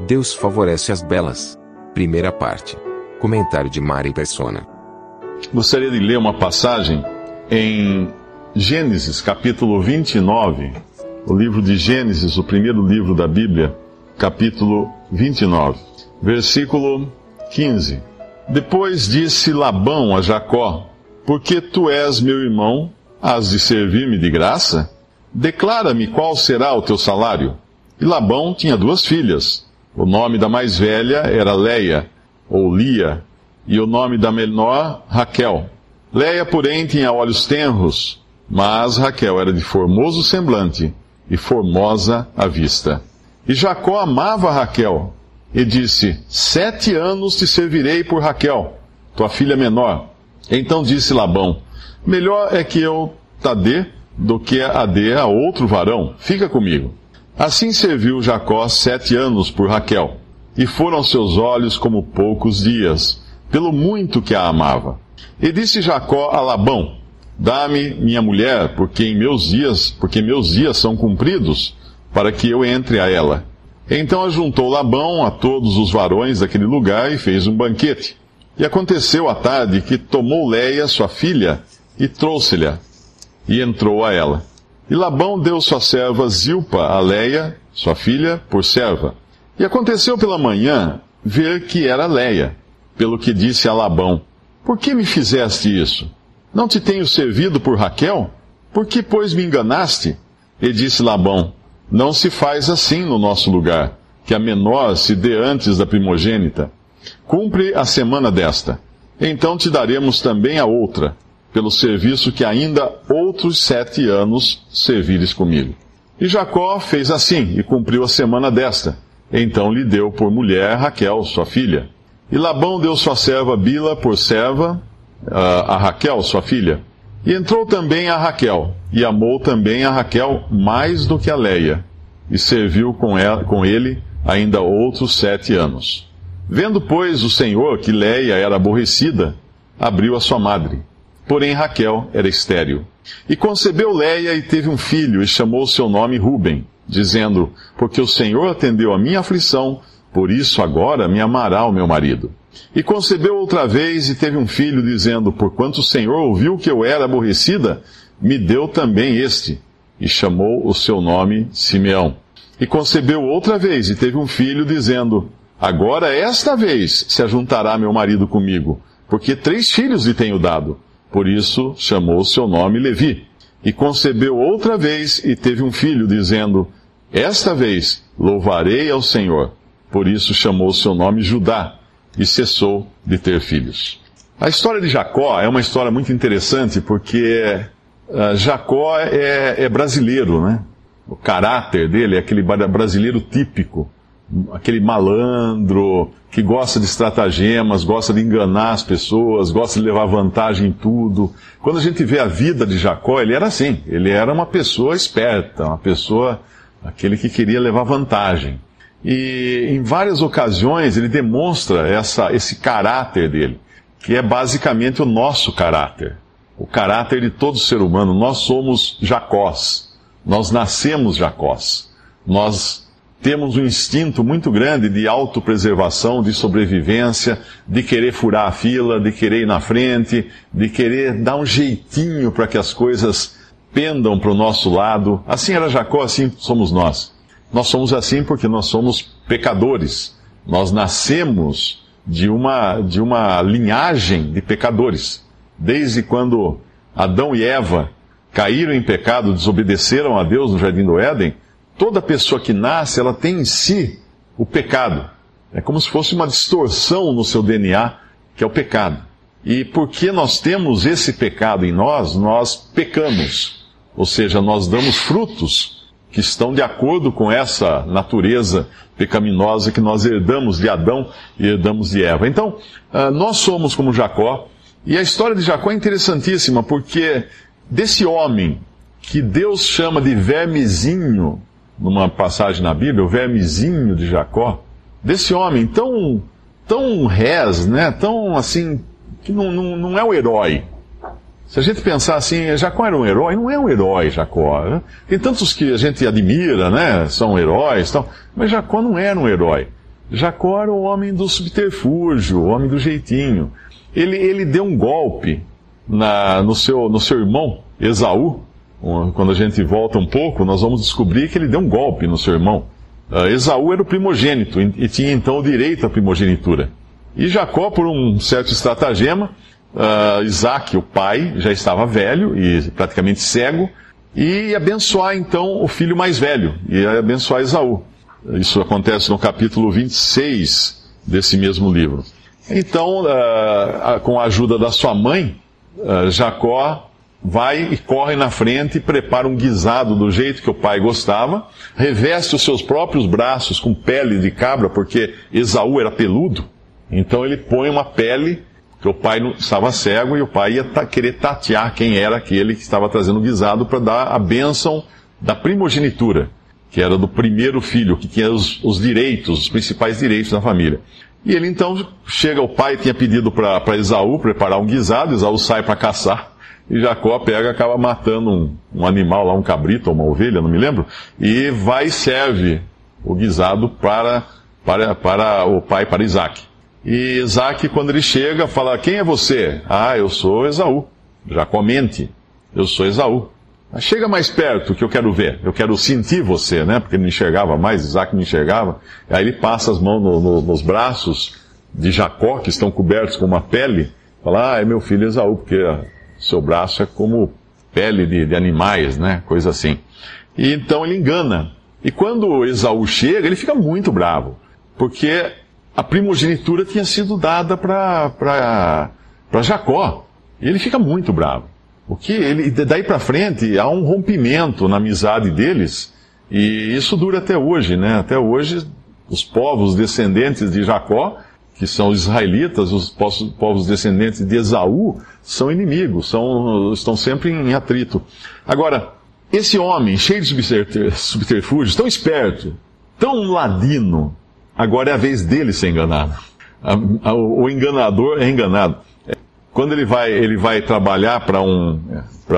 Deus favorece as belas. Primeira parte. Comentário de Mari Persona. Gostaria de ler uma passagem em Gênesis, capítulo 29, o livro de Gênesis, o primeiro livro da Bíblia, capítulo 29, versículo 15. Depois disse Labão a Jacó: Porque tu és meu irmão, has de servir-me de graça? Declara-me qual será o teu salário. E Labão tinha duas filhas. O nome da mais velha era Leia, ou Lia, e o nome da menor, Raquel. Leia, porém, tinha olhos tenros, mas Raquel era de formoso semblante e formosa à vista. E Jacó amava Raquel, e disse: Sete anos te servirei por Raquel, tua filha menor. Então disse Labão: Melhor é que eu ta dê do que a dê a outro varão. Fica comigo. Assim serviu Jacó sete anos por Raquel, e foram seus olhos como poucos dias, pelo muito que a amava. E disse Jacó a Labão: Dá-me minha mulher, porque em meus dias, porque meus dias são cumpridos, para que eu entre a ela. Então ajuntou Labão a todos os varões daquele lugar e fez um banquete. E aconteceu à tarde que tomou Leia, sua filha, e trouxe-lhe, e entrou a ela. E Labão deu sua serva Zilpa a Leia, sua filha, por serva. E aconteceu pela manhã ver que era Leia, pelo que disse a Labão: Por que me fizeste isso? Não te tenho servido por Raquel? Por que, pois, me enganaste? E disse Labão: Não se faz assim no nosso lugar, que a menor se dê antes da primogênita. Cumpre a semana desta. Então te daremos também a outra pelo serviço que ainda outros sete anos servires comigo. E Jacó fez assim, e cumpriu a semana desta. Então lhe deu por mulher Raquel, sua filha. E Labão deu sua serva Bila por serva a Raquel, sua filha. E entrou também a Raquel, e amou também a Raquel mais do que a Leia, e serviu com, ela, com ele ainda outros sete anos. Vendo, pois, o Senhor que Leia era aborrecida, abriu a sua madre. Porém Raquel era estéril. E concebeu Leia e teve um filho, e chamou seu nome Ruben, dizendo: Porque o Senhor atendeu a minha aflição, por isso agora me amará o meu marido. E concebeu outra vez e teve um filho, dizendo: Porquanto o Senhor ouviu que eu era aborrecida, me deu também este. E chamou o seu nome Simeão. E concebeu outra vez e teve um filho, dizendo: Agora esta vez se ajuntará meu marido comigo, porque três filhos lhe tenho dado. Por isso chamou seu nome Levi. E concebeu outra vez e teve um filho, dizendo: Esta vez louvarei ao Senhor. Por isso chamou seu nome Judá e cessou de ter filhos. A história de Jacó é uma história muito interessante porque uh, Jacó é, é brasileiro, né? O caráter dele é aquele brasileiro típico aquele malandro que gosta de estratagemas, gosta de enganar as pessoas, gosta de levar vantagem em tudo. Quando a gente vê a vida de Jacó, ele era assim. Ele era uma pessoa esperta, uma pessoa, aquele que queria levar vantagem. E em várias ocasiões ele demonstra essa, esse caráter dele, que é basicamente o nosso caráter. O caráter de todo ser humano. Nós somos Jacós. Nós nascemos Jacós. Nós temos um instinto muito grande de autopreservação, de sobrevivência, de querer furar a fila, de querer ir na frente, de querer dar um jeitinho para que as coisas pendam para o nosso lado. Assim era Jacó, assim somos nós. Nós somos assim porque nós somos pecadores. Nós nascemos de uma, de uma linhagem de pecadores. Desde quando Adão e Eva caíram em pecado, desobedeceram a Deus no jardim do Éden, toda pessoa que nasce, ela tem em si o pecado. É como se fosse uma distorção no seu DNA, que é o pecado. E porque nós temos esse pecado em nós, nós pecamos. Ou seja, nós damos frutos que estão de acordo com essa natureza pecaminosa que nós herdamos de Adão e herdamos de Eva. Então, uh, nós somos como Jacó, e a história de Jacó é interessantíssima, porque desse homem que Deus chama de vermezinho, numa passagem na Bíblia, o vermezinho de Jacó, desse homem tão, tão res, né, tão assim, que não, não, não é o herói, se a gente pensar assim, Jacó era um herói, não é um herói Jacó. Né? Tem tantos que a gente admira, né? São heróis tal, mas Jacó não era um herói. Jacó era o homem do subterfúgio, o homem do jeitinho. Ele, ele deu um golpe na, no, seu, no seu irmão, Esaú. Quando a gente volta um pouco, nós vamos descobrir que ele deu um golpe no seu irmão. Uh, Esaú era o primogênito e, tinha então o direito à primogenitura. E Jacó, por um certo estratagema, uh, Isaac, o pai, já estava velho e praticamente cego, e abençoar então o filho mais velho, e abençoar Esaú. Isso acontece no capítulo 26 desse mesmo livro. Então, uh, com a ajuda da sua mãe, Jacó vai e corre na frente prepara um guisado do jeito que o pai gostava, reveste os seus próprios braços com pele de cabra, porque Esaú era peludo, então ele põe uma pele que o pai estava cego e o pai ia querer tatear quem era aquele que estava trazendo o guisado para dar a bênção da primogenitura, que era do primeiro filho, que tinha os, os, direitos, os principais direitos da família. E ele então chega, o pai tinha pedido para Esaú preparar um guisado, Esaú sai para caçar, e Jacó pega acaba matando um, um, animal lá, um cabrito ou uma ovelha, não me lembro, e vai e serve o guisado para, para, para o pai, para Isaac. E Isaac, quando ele chega, fala: Quem é você? Ah, eu sou Esaú. Já comente, eu sou Esaú. Mas chega mais perto que eu quero ver, eu quero sentir você, né? Porque ele não enxergava mais, Isaac não enxergava. Aí ele passa as mãos no, no, nos braços de Jacó, que estão cobertos com uma pele, fala: Ah, é meu filho Esaú, porque seu braço é como pele de, de animais, né? Coisa assim. E então ele engana. E quando Esaú chega, ele fica muito bravo, porque a primogenitura tinha sido dada para Jacó. E ele fica muito bravo. O que ele, daí para frente há um rompimento na amizade deles, e isso dura até hoje, né? Até hoje, os povos descendentes de Jacó, que são os israelitas, os povos descendentes de Esaú, são inimigos, são, estão sempre em atrito. Agora, esse homem, cheio de subterfúgios, tão esperto, tão ladino, Agora é a vez dele ser enganado. O enganador é enganado. Quando ele vai, ele vai trabalhar para um,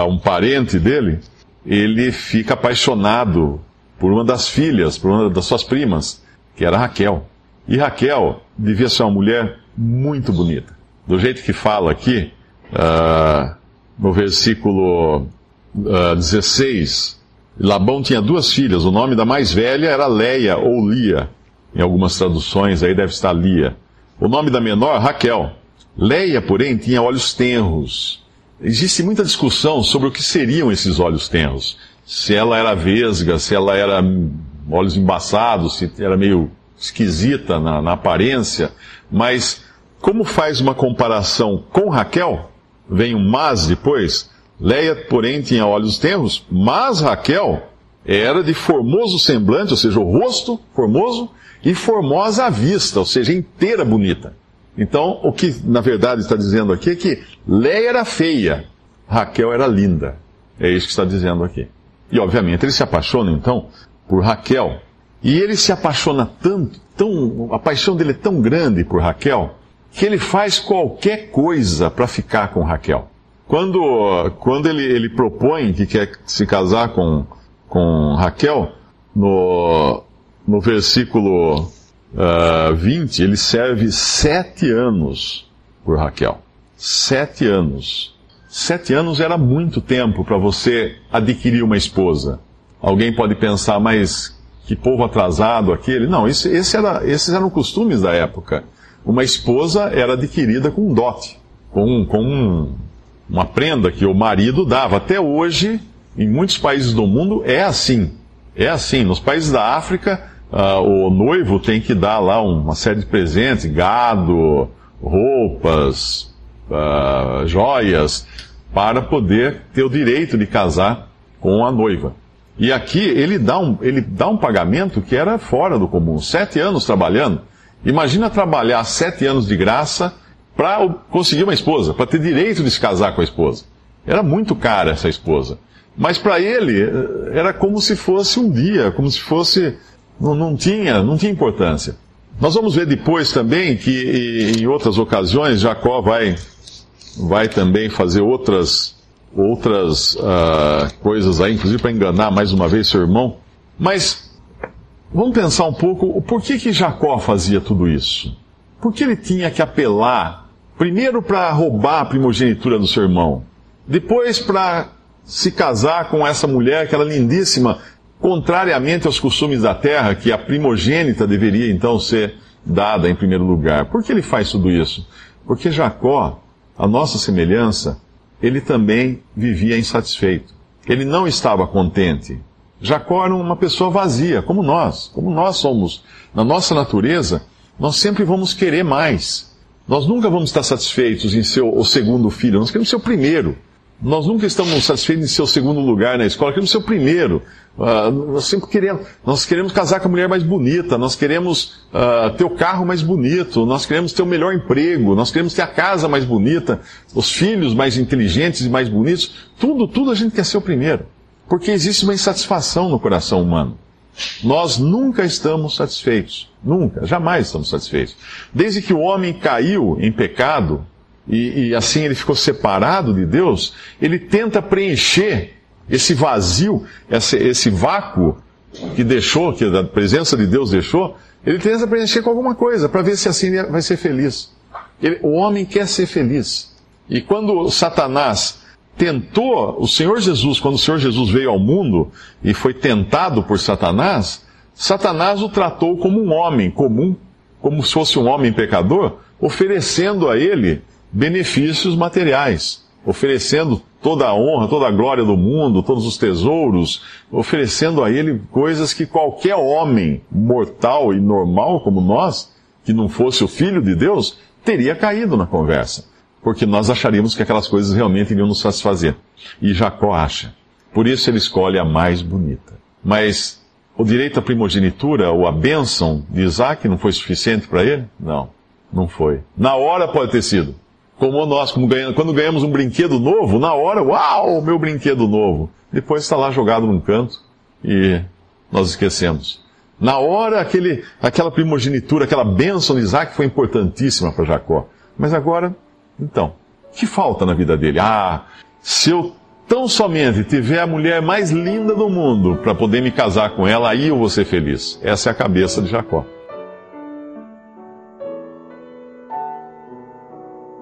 um parente dele, ele fica apaixonado por uma das filhas, por uma das suas primas, que era Raquel. E Raquel devia ser uma mulher muito bonita. Do jeito que fala aqui, uh, no versículo uh, 16, Labão tinha duas filhas, o nome da mais velha era Leia ou Lia em algumas traduções aí deve estar Lia. O nome da menor, Raquel. Leia, porém, tinha olhos tenros. Existe muita discussão sobre o que seriam esses olhos tenros. Se ela era vesga, se ela era olhos embaçados, se era meio esquisita na, na aparência. Mas, como faz uma comparação com Raquel, vem um mas depois. Leia, porém, tinha olhos tenros, mas Raquel era de formoso semblante, ou seja, o rosto formoso, e formosa à vista, ou seja, inteira bonita. Então, o que na verdade está dizendo aqui é que Leia era feia, Raquel era linda. É isso que está dizendo aqui. E obviamente ele se apaixona então por Raquel. E ele se apaixona tanto, tão, a paixão dele é tão grande por Raquel, que ele faz qualquer coisa para ficar com Raquel. Quando, quando ele, ele propõe que quer se casar com, com Raquel, no, no versículo uh, ah, 20, ele serve sete anos por Raquel. Sete anos. Sete anos era muito tempo para você adquirir uma esposa. Alguém pode pensar, mas que povo atrasado aquele. Não, esse, esse era, esses eram costumes da época. Uma esposa era adquirida com um dote, com, com um, uma prenda que o marido dava. Até hoje, em muitos países do mundo, é assim. É assim. Nos países da África, uh, o noivo tem que dar lá uma série de presentes, gado, roupas, uh, joias, para poder ter o direito de casar com a noiva. E aqui ele dá um, ele dá um pagamento que era fora do comum. Sete anos trabalhando. Imagina trabalhar sete anos de graça para conseguir uma esposa, para ter direito de se casar com a esposa. Era muito cara essa esposa. Mas para ele eh, era como se fosse um dia, como se fosse. Não, não, tinha, não tinha importância. Nós vamos ver depois também que em outras ocasiões Jacó vai, vai também fazer outras, outras uh, coisas aí, inclusive para enganar mais uma vez seu irmão. Mas vamos pensar um pouco, por que, que Jacó fazia tudo isso? Por que ele tinha que apelar, primeiro para roubar a primogenitura do seu irmão, depois para se casar com essa mulher, aquela lindíssima, contrariamente aos costumes da terra, que a primogênita deveria então ser dada em primeiro lugar. Por que ele faz tudo isso? Porque Jacó, a nossa semelhança, ele também vivia insatisfeito. Ele não estava contente. Jacó era uma pessoa vazia, como nós, como nós somos. Na nossa natureza, nós sempre vamos querer mais. Nós nunca vamos estar satisfeitos em ser o segundo filho, nós queremos ser o primeiro. Nós nunca estamos satisfeitos em ser o segundo lugar na escola, queremos ser o primeiro. Uh, nós sempre queremos, nós queremos casar com a mulher mais bonita, nós queremos uh, ter o carro mais bonito, nós queremos ter o melhor emprego, nós queremos ter a casa mais bonita, os filhos mais inteligentes e mais bonitos. Tudo, tudo a gente quer ser o primeiro. Porque existe uma insatisfação no coração humano. Nós nunca estamos satisfeitos. Nunca, jamais estamos satisfeitos. Desde que o homem caiu em pecado, e, e assim ele ficou separado de Deus, ele tenta preencher esse vazio, esse, esse vácuo que deixou, que a presença de Deus deixou, ele tenta preencher com alguma coisa, para ver se assim ele vai ser feliz. Ele, o homem quer ser feliz. E quando Satanás tentou o Senhor Jesus, quando o Senhor Jesus veio ao mundo e foi tentado por Satanás, Satanás o tratou como um homem comum, como se fosse um homem pecador, oferecendo a ele benefícios materiais, oferecendo toda a honra, toda a glória do mundo, todos os tesouros, oferecendo a ele coisas que qualquer homem mortal e normal como nós, que não fosse o filho de Deus, teria caído na conversa. Porque nós acharíamos que aquelas coisas realmente iriam nos satisfazer. E Jacó acha. Por isso ele escolhe a mais bonita. Mas o direito à primogenitura ou a bênção de Isaac não foi suficiente para ele? Não, não foi. Na hora pode ter sido. Como nós, como quando ganhamos um brinquedo novo, na hora, uau, meu brinquedo novo. Depois está lá jogado num canto e nós esquecemos. Na hora, aquele, aquela primogenitura, aquela bênção de Isaac foi importantíssima para Jacó. Mas agora, então, que falta na vida dele? Ah, se eu tão somente tiver a mulher mais linda do mundo para poder me casar com ela, aí eu vou ser feliz. Essa é a cabeça de Jacó.